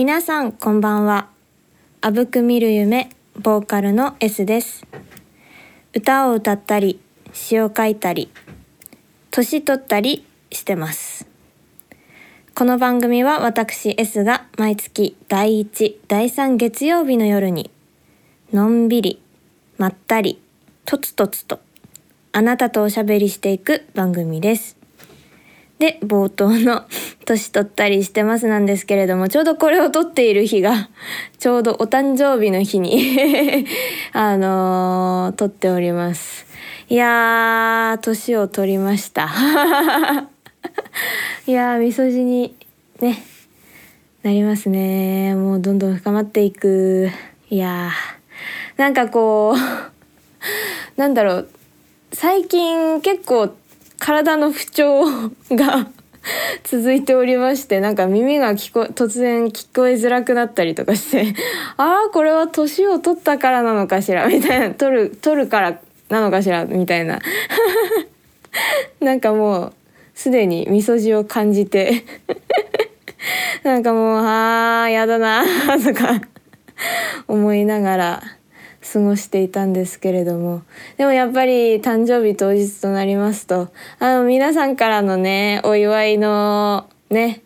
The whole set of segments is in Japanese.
皆さんこんばんは。あぶく見る夢ボーカルの S です。歌を歌ったり詩を書いたり年取ったりしてます。この番組は私 S が毎月第1第3月曜日の夜にのんびりまったりとつとつとあなたとおしゃべりしていく番組です。で冒頭の「年取ったりしてます」なんですけれどもちょうどこれを撮っている日が ちょうどお誕生日の日に あのー撮っております。いやー年を取りました。いやーみそじにねなりますね。もうどんどん深まっていく。いやーなんかこうなんだろう。最近結構体の不調が 続いておりましてなんか耳が聞こ突然聞こえづらくなったりとかして ああこれは年を取ったからなのかしらみたいな取る取るからなのかしらみたいな。なんかもうすでにみそじを感じてなんかもうあーやだなとか思いながら過ごしていたんですけれども。でもやっぱり誕生日当日となりますとあの皆さんからのねお祝いのね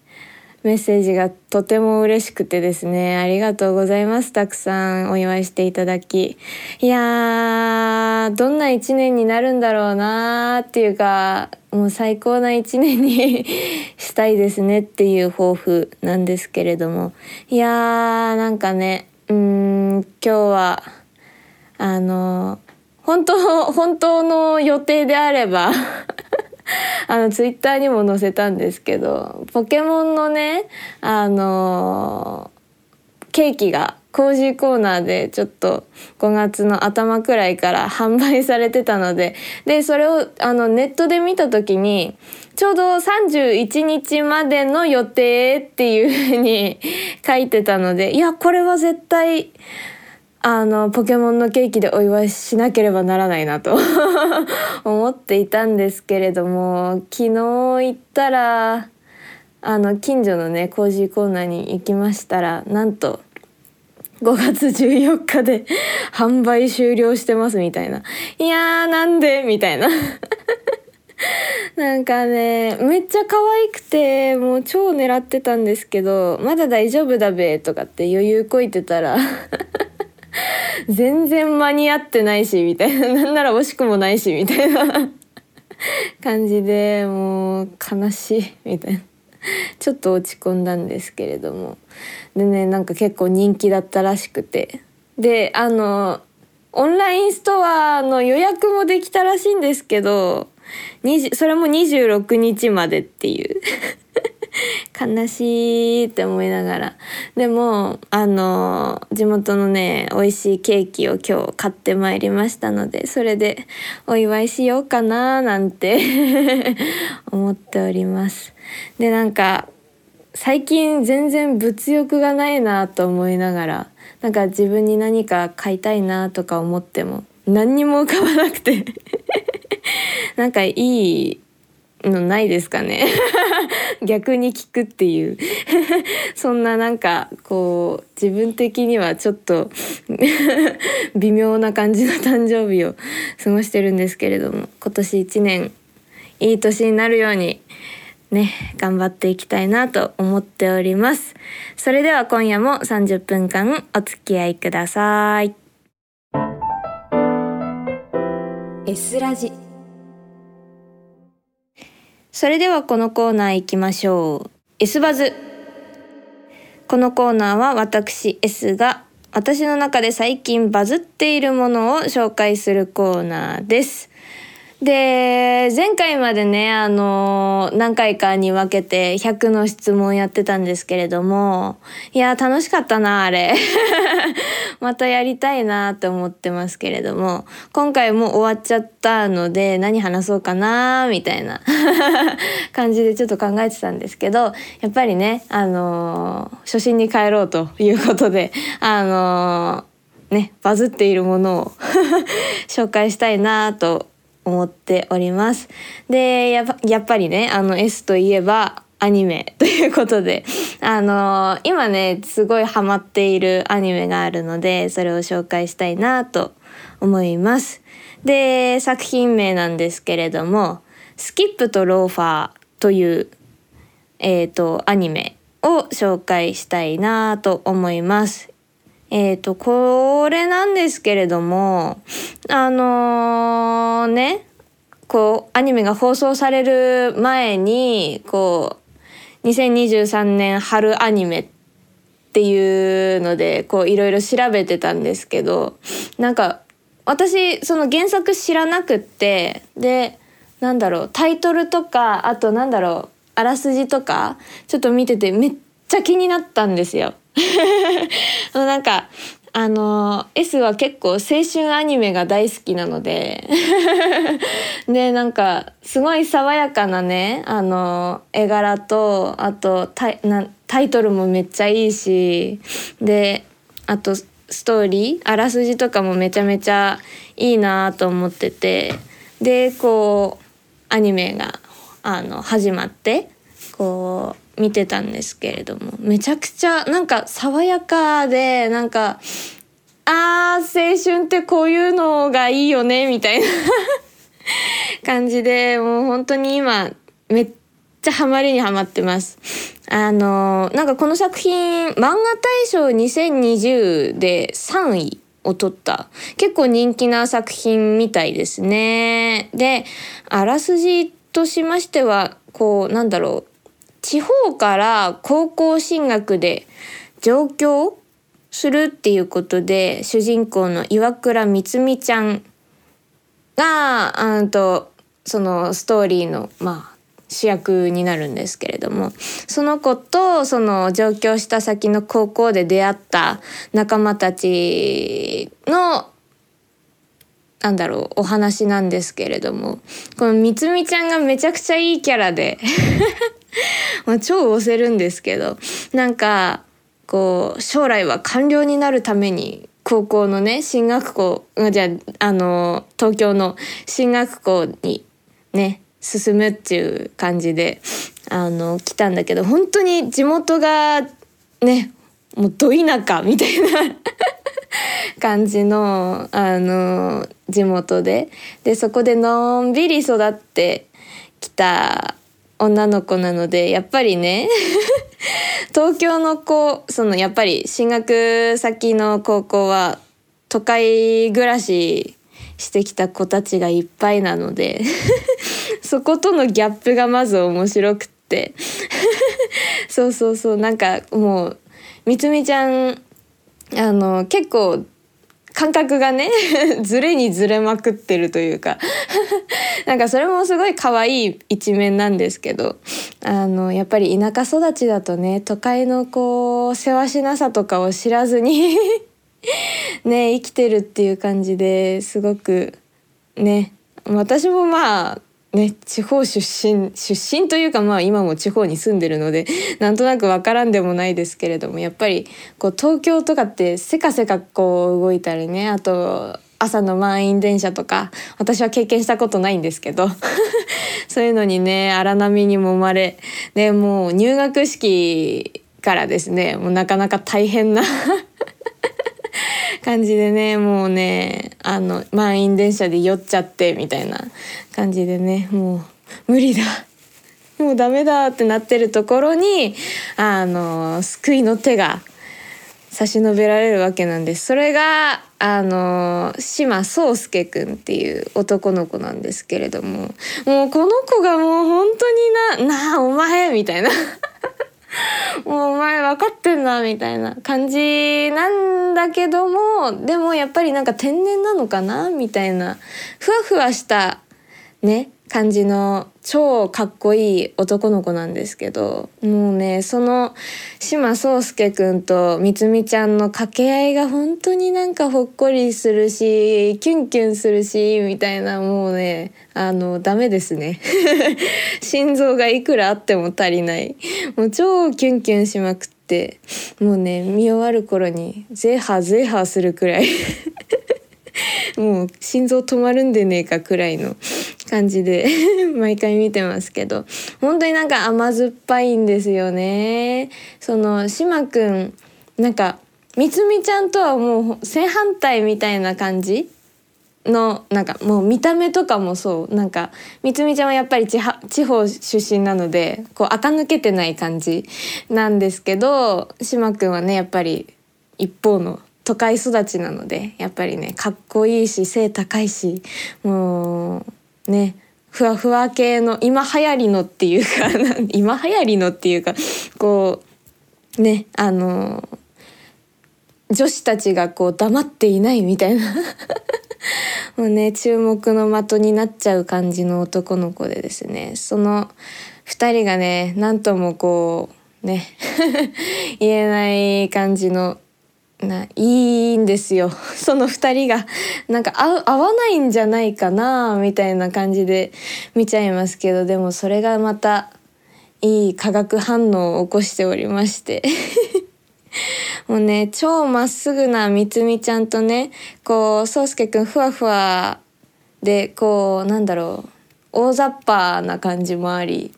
メッセージがとても嬉しくてですねありがとうございます。たくさんお祝いしていただき。いやーどんな一年になるんだろうなーっていうかもう最高な一年に したいですねっていう抱負なんですけれども。いやーなんかねうーん今日はあの本当本当の予定であれば あのツイッターにも載せたんですけどポケモンのねあのケーキがコージーコーナーでちょっと5月の頭くらいから販売されてたのででそれをあのネットで見た時にちょうど31日までの予定っていうふうに書いてたのでいやこれは絶対あのポケモンのケーキでお祝いしなければならないなと 思っていたんですけれども昨日行ったらあの近所のねコージーコーナーに行きましたらなんと5月14日で 販売終了してますみたいな。いやーなんで？みたいな。なんかねめっちゃ可愛くてもう超狙ってたんですけどまだ大丈夫だべとかって余裕こいてたら全然間に合ってないしみたいな。なんなら惜しくもないしみたいな。感じでもう悲しいみたいな。ちょっと落ち込んだんですけれども。でねなんか結構人気だったらしくて。であのオンラインストアの予約もできたらしいんですけどそれも26日までっていう。悲しいって思いながら。でもあの地元のね美味しいケーキを今日買ってまいりましたのでそれでお祝いしようかななんて 思っております。でなんか最近全然物欲がないなと思いながらなんか自分に何か買いたいなとか思っても何にも浮かばなくて。なんかいいのないですかね。逆に聞くっていう。そんななんかこう自分的にはちょっと 微妙な感じの誕生日を過ごしてるんですけれども今年1年いい年になるようにね頑張っていきたいなと思っております。それでは今夜も30分間お付き合いください。S ラジ。それではこのコーナー行きましょう。S バズ。このコーナーは私 S が私の中で最近バズっているものを紹介するコーナーです。で前回までねあの何回かに分けて100の質問やってたんですけれどもいや楽しかったなあれ。またやりたいなって思ってますけれども今回も終わっちゃったので何話そうかなみたいな 感じでちょっと考えてたんですけどやっぱりねあの初心に帰ろうということであのねバズっているものを 紹介したいなと思っております。でやっぱりねあの S といえばアニメ ということで、あのー、今ね、すごいハマっているアニメがあるので、それを紹介したいなと思います。で、作品名なんですけれども、スキップとローファーという、えっ、ー、と、アニメを紹介したいなと思います。えっ、ー、と、これなんですけれども、あのー、ね、こう、アニメが放送される前に、こう、2023年春アニメっていうので、こう、いろいろ調べてたんですけど、なんか、私その原作知らなくってでなんだろうタイトルとかあとなんだろうあらすじとかちょっと見ててめっちゃ気になったんですよ。なんかあの S は結構青春アニメが大好きなので でなんかすごい爽やかなねあの絵柄とあとタイなタイトルもめっちゃいいしであとストーリーあらすじとかもめちゃめちゃいいなと思っててでこうアニメがあの始まってこう見てたんですけれどもめちゃくちゃなんか爽やかでなんかあー青春ってこういうのがいいよねみたいな 感じでもう本当に今めっちゃハマりにハマってます。あのなんかこの作品漫画大賞2020で3位を取った結構人気な作品みたいですね。であらすじとしましてはこうなんだろう地方から高校進学で上京するっていうことで主人公の岩倉光美ちゃんがうんとそのストーリーのまあ主役になるんですけれどもその子とその上京した先の高校で出会った仲間たちのなんだろうお話なんですけれども。このみつみちゃんがめちゃくちゃいいキャラで。まあ超押せるんですけど。なんかこう将来は官僚になるために高校のね進学校じゃあの東京の進学校にね進むっていう感じであの来たんだけど本当に地元がねもうど田舎みたいな。感じのあの地元で。でそこでのんびり育ってきた女の子なのでやっぱりね 東京の子そのやっぱり進学先の高校は都会暮らししてきた子たちがいっぱいなので そことのギャップがまず面白くって。そうそうそうなんかもうみつみちゃんあの結構感覚がね ずれにずれまくってるというか。なんかそれもすごい可愛い一面なんですけど。あのやっぱり田舎育ちだとね都会のこうせわしなさとかを知らずに ね生きてるっていう感じですごくね。私もまあね、地方出身出身というかまあ今も地方に住んでるので なんとなく分からんでもないですけれどもやっぱりこう東京とかってせかせかこう動いたりねあと朝の満員電車とか私は経験したことないんですけど そういうのにね荒波にもまれでもう入学式からですねもうなかなか大変な 感じでねもうねあの満員電車で酔っちゃってみたいな感じでねもう無理だ。もうダメだってなってるところにあの救いの手が差し伸べられるわけなんです。それがあの島宗介くんっていう男の子なんですけれどももうこの子がもう本当にな「なあお前」みたいな。もうお前分かってんなみたいな感じなんだけどもでもやっぱりなんか天然なのかなみたいな。ふわふわしたね感じの超かっこいい男の子なんですけどもうねその島宗介くんとみつみちゃんの掛け合いが本当になんかほっこりするしキュンキュンするしみたいなもうねあのダメですね。心臓がいくらあっても足りない。もう超キュンキュンしまくってもうね見終わる頃にゼハゼハするくらい。もう心臓止まるんでねえかくらいの感じで 毎回見てますけど。本当になんか甘酸っぱいんですよね。その島くんなんかみつみちゃんとはもう正反対みたいな感じ？のなんかもう見た目とかもそう。なんかみつみちゃんはやっぱり地地方出身なのでこう垢抜けてない感じなんですけど島くんはねやっぱり一方の都会育ちなのでやっぱりねかっこいいし背高いしもうねふわふわ系の今流行りのっていうか 今流行りのっていうかこうねあの女子たちがこう黙っていないみたいな。もうね注目の的になっちゃう感じの男の子でですね。その2人がね何ともこうね 言えない感じのないいんですよ。その2人がなんか合合わないんじゃないかなみたいな感じで見ちゃいますけどでもそれがまたいい化学反応を起こしておりまして。もうね超まっすぐなみつみちゃんとねこうそうすけくんふわふわでこうなんだろう大雑把な感じもあり。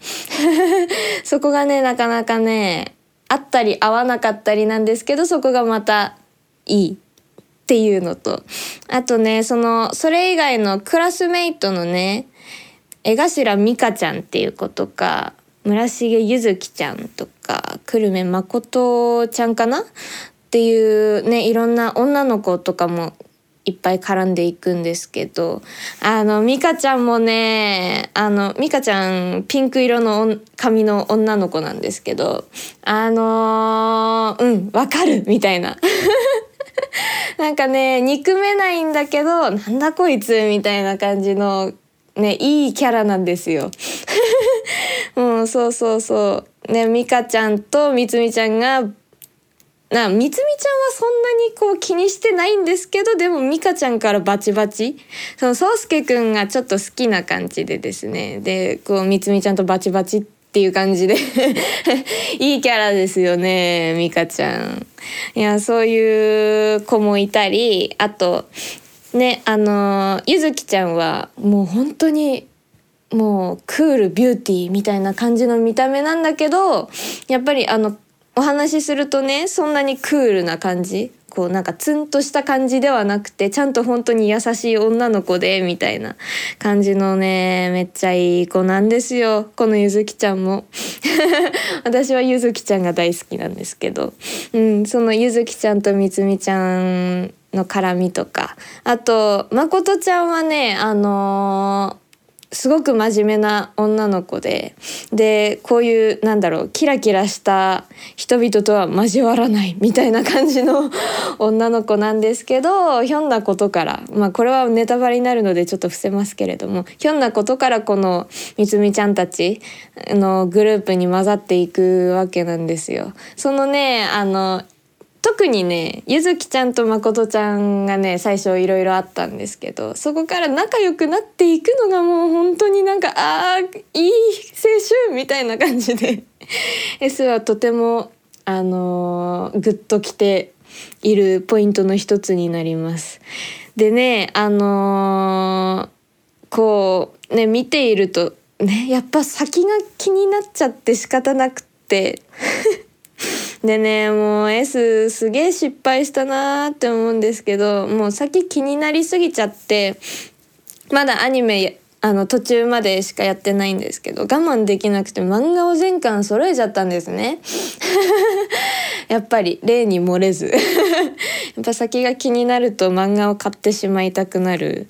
そこがねなかなかねあったり合わなかったりなんですけどそこがまたいいっていうのと。あとねそのそれ以外のクラスメイトのね江頭美香ちゃんっていう子とか村重ゆずきちゃんとか久留米誠ちゃんかな？っていうねいろんな女の子とかもいっぱい絡んでいくんですけどあの美香ちゃんもねあの美香ちゃんピンク色の髪の女の子なんですけどあのー、うんわかるみたいな なんかね憎めないんだけどなんだこいつみたいな感じのねいいキャラなんですよ。うん、そうそうそう。ね、美香ちゃんとみつみちゃんがなみつみちゃんはそんなにこう気にしてないんですけどでも美香ちゃんからバチバチ。そのそうすけくんがちょっと好きな感じでですね。でこうみつみちゃんとバチバチっていう感じで。いいキャラですよね美香ちゃん。いやそういう子もいたりあとねあのゆずきちゃんはもう本当にもうクールビューティーみたいな感じの見た目なんだけどやっぱりあのお話しするとねそんなにクールな感じこうなんかツンとした感じではなくてちゃんと本当に優しい女の子でみたいな感じのねめっちゃいい子なんですよ。このゆずきちゃんも。私はゆずきちゃんが大好きなんですけど、うん、そのゆずきちゃんとみつみちゃんの絡みとか。あとまことちゃんはねあのーすごく真面目な女の子ででこういうなんだろうキラキラした人々とは交わらないみたいな感じの 女の子なんですけどひょんなことからまあこれはネタバレになるのでちょっと伏せますけれどもひょんなことからこのみつみちゃんたちのグループに混ざっていくわけなんですよ。そのねあの特にねゆずきちゃんとまことちゃんがね最初いろいろあったんですけどそこから仲良くなっていくのがもう本当になんかあーいい青春みたいな感じで S はとてもあのー、グッときているポイントの一つになります。でねあのー、こうね見ているとねやっぱ先が気になっちゃって仕方なくって でねもう S すげえ失敗したなーって思うんですけどもう先気になりすぎちゃってまだアニメあの途中までしかやってないんですけど我慢できなくて漫画を全巻揃えちゃったんですね。やっぱり例に漏れず。やっぱ先が気になると漫画を買ってしまいたくなる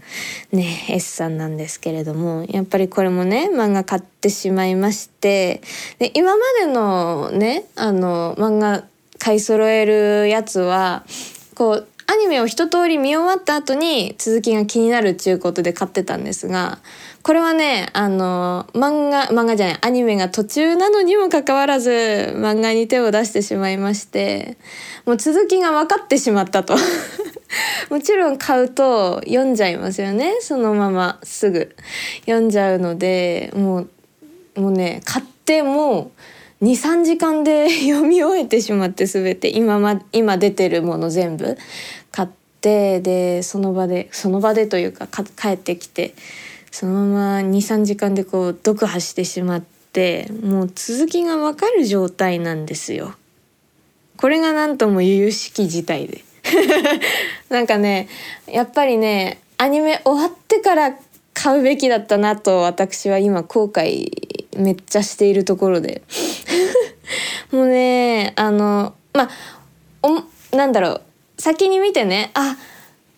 ね S さんなんですけれどもやっぱりこれもね漫画買ってしまいましてで今までのねあの漫画買い揃えるやつはこうアニメを一通り見終わった後に続きが気になるっちゅうことで買ってたんですがこれはねあの漫画漫画じゃないアニメが途中なのにもかかわらず漫画に手を出してしまいましてもう続きが分かってしまったと。もちろん買うと読んじゃいますよね。そのまますぐ。読んじゃうのでもうもうね買っても23時間で 読み終えてしまって全て。今,、ま、今出てるもの全部買ってでその場でその場でというか帰ってきてそのまま23時間でこう読破してしまってもう続きがわかる状態なんですよ。これが何とも由々しき事態で。なんかねやっぱりねアニメ終わってから買うべきだったなと私は今後悔めっちゃしているところで。もうねあのまあおなんだろう。先に見てねあ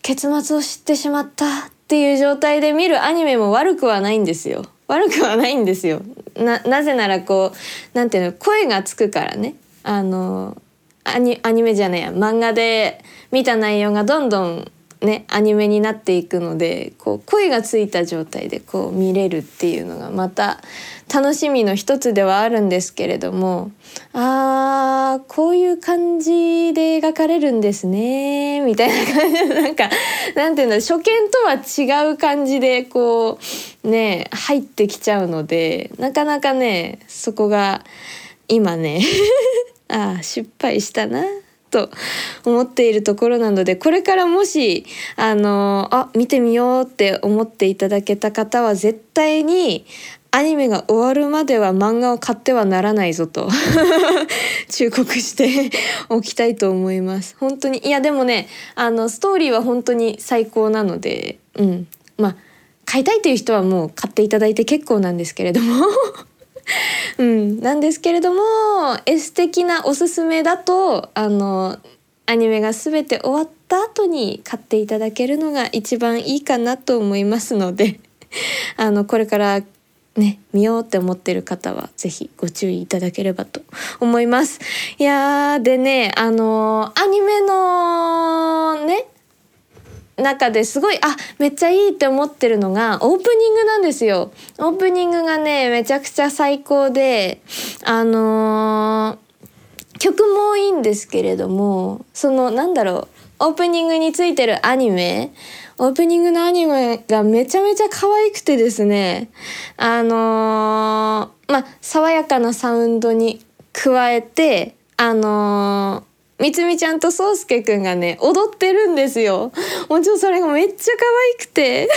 結末を知ってしまった。っっていう状態で見るアニメも悪くはないんですよ。悪くはないんですよ。なぜならこうなんていうの声がつくからね。あのアニアニメじゃねえや漫画で見た内容がどんどんねアニメになっていくのでこう声がついた状態でこう見れるっていうのがまた楽しみの一つではあるんですけれどもあーこういう感じで描かれるんですねみたいな感じでなんかなんていうの初見とは違う感じでこうね入ってきちゃうのでなかなかねそこが今ね ああ失敗したな。と思っているところなのでこれからもしあのあ見てみようって思っていただけた方は絶対にアニメが終わるまでは漫画を買ってはならないぞと 忠告しておきたいと思います。本当にいやでもねあのストーリーは本当に最高なのでうん。まあ買いたいという人はもう買っていただいて結構なんですけれども。うん、なんですけれどもエス的なおすすめだとあのアニメが全て終わった後に買っていただけるのが一番いいかなと思いますので あのこれからね見ようって思ってる方は是非ご注意いただければと思います。いやでねあのアニメのね中ですごいあめっちゃいいって思ってるのがオープニングなんですよ。オープニングがねめちゃくちゃ最高であのー、曲もいいんですけれどもそのなんだろうオープニングについてるアニメオープニングのアニメがめちゃめちゃ可愛くてですねあのー、まあ爽やかなサウンドに加えてあのーみつみちゃんとそうすけくんがね踊ってるんですよ。もちろんそれがめっちゃ可愛くて。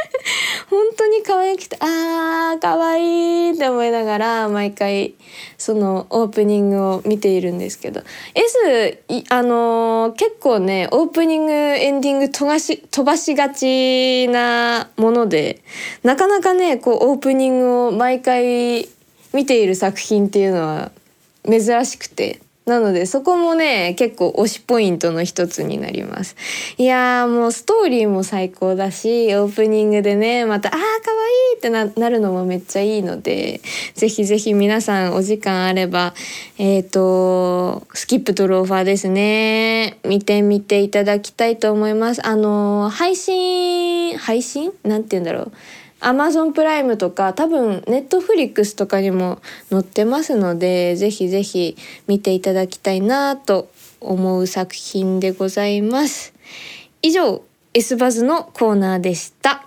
本当に可愛くてあー可愛いって思いながら毎回そのオープニングを見ているんですけど。S あのー、結構ねオープニングエンディング飛ばし飛ばしがちなものでなかなかねこうオープニングを毎回見ている作品っていうのは珍しくて。なのでそこもね結構推しポイントの一つになります。いやーもうストーリーも最高だしオープニングでねまた「あーかわいい!」ってななるのもめっちゃいいのでぜひぜひ皆さんお時間あればえっ、ー、とスキップとローファーですね。見てみていただきたいと思います。あの配信配信？なんて言うんだろう。アマゾンプライムとか多分ネットフリックスとかにも載ってますのでぜひぜひ見ていただきたいなと思う作品でございます。以上 S バズのコーナーでした。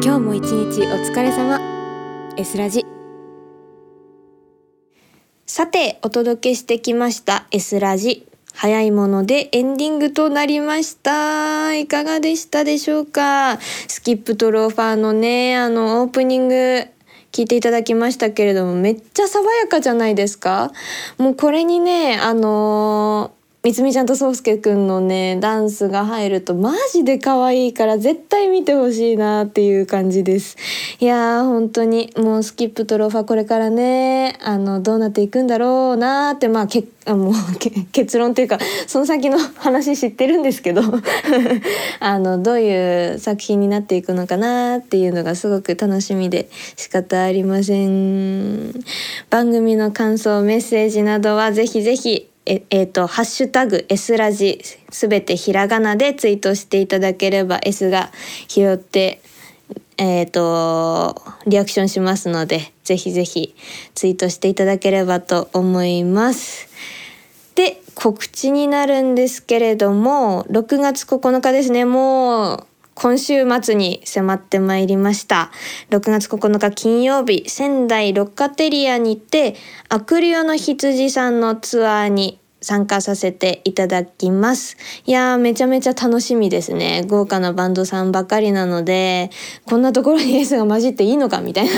今日も一日お疲れ様。S ラジ。さてお届けしてきました S ラジ。早いものでエンディングとなりました。いかがでしたでしょうか？スキップとローファーのね、あの、オープニング、聞いていただきましたけれども、めっちゃ爽やかじゃないですか？もうこれにね、あのみつみちゃんとそうすけくんのねダンスが入るとマジで可愛いから絶対見てほしいなっていう感じです。いやー本当にもうスキップとローファーこれからねあのどうなっていくんだろうなってまあけあ もう結論っていうかその先の話知ってるんですけど あのどういう作品になっていくのかなっていうのがすごく楽しみで仕方ありません。番組の感想メッセージなどはぜひぜひええーと、ハッシュタグ S ラジすべてひらがなでツイートしていただければ S が拾ってえっ、ー、とリアクションしますのでぜひぜひツイートしていただければと思います。で告知になるんですけれども6月9日ですねもう今週末に迫ってまいりました。6月9日金曜日、仙台ロッカテリアにて、アクリオの羊さんのツアーに参加させていただきます。いやーめちゃめちゃ楽しみですね。豪華なバンドさんばかりなので、こんなところに S が混じっていいのかみたいな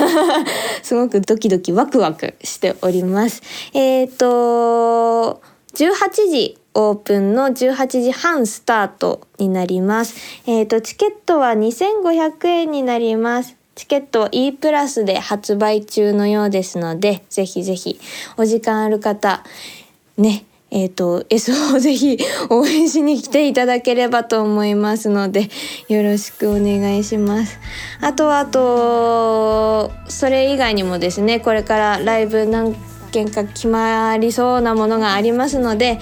すごくドキドキワクワクしております。えっ、ー、と、18時オープンの18時半スタートになります。えっ、ー、と、チケットは2500円になります。チケット E プラスで発売中のようですので、ぜひぜひお時間ある方、ね、えっ、ー、と、S をぜひ応援しに来ていただければと思いますので、よろしくお願いします。あとあと、それ以外にもですね、これからライブ何件か決まりそうなものがありますので、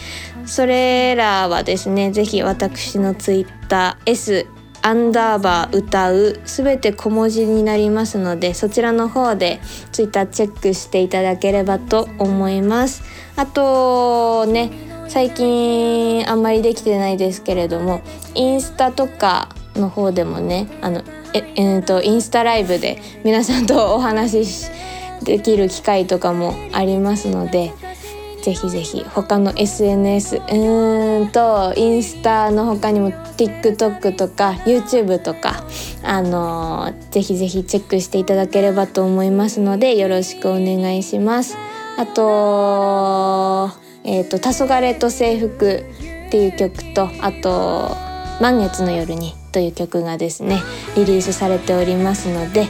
それらはですね、ぜひ私の TwitterS アンダーバー歌うすべて小文字になりますのでそちらの方でツイッターチェックしていただければと思います。あとね最近あんまりできてないですけれどもインスタとかの方でもねあのええー、とインスタライブで皆さんとお話しできる機会とかもありますのでぜひぜひ他の SNS うーんとインスタの他にも TikTok とか YouTube とかあのー、ぜひぜひチェックしていただければと思いますのでよろしくお願いします。あとえっ、ー、と「黄昏と制服」っていう曲とあと「満月の夜に」という曲がですねリリースされておりますので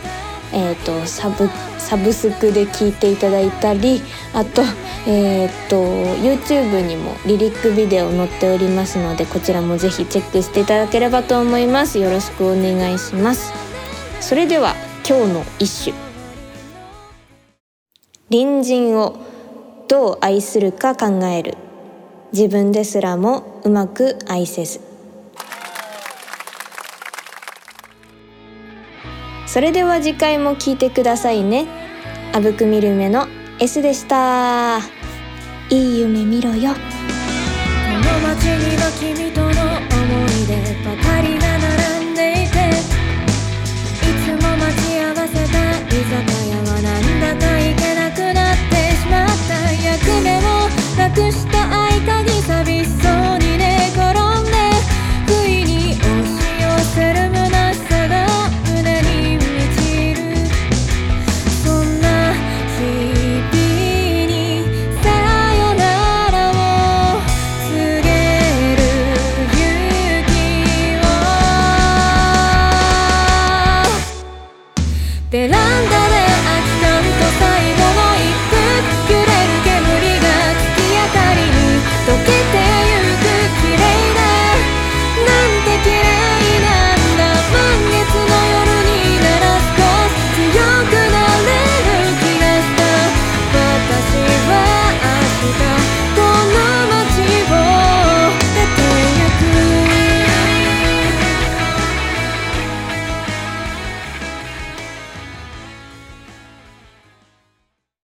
えーと、サブサブスクで聴いていただいたりあと,、えーと YouTube にもリリックビデオ載っておりますのでこちらもぜひチェックしていただければと思います。よろしくお願いします。それでは今日の一首。隣人をどう愛するか考える。自分ですらもうまく愛せず。それでは次回も聞いてくださいね。あぶくみるめの S でした。いい夢見ろよ。この街には君との思い出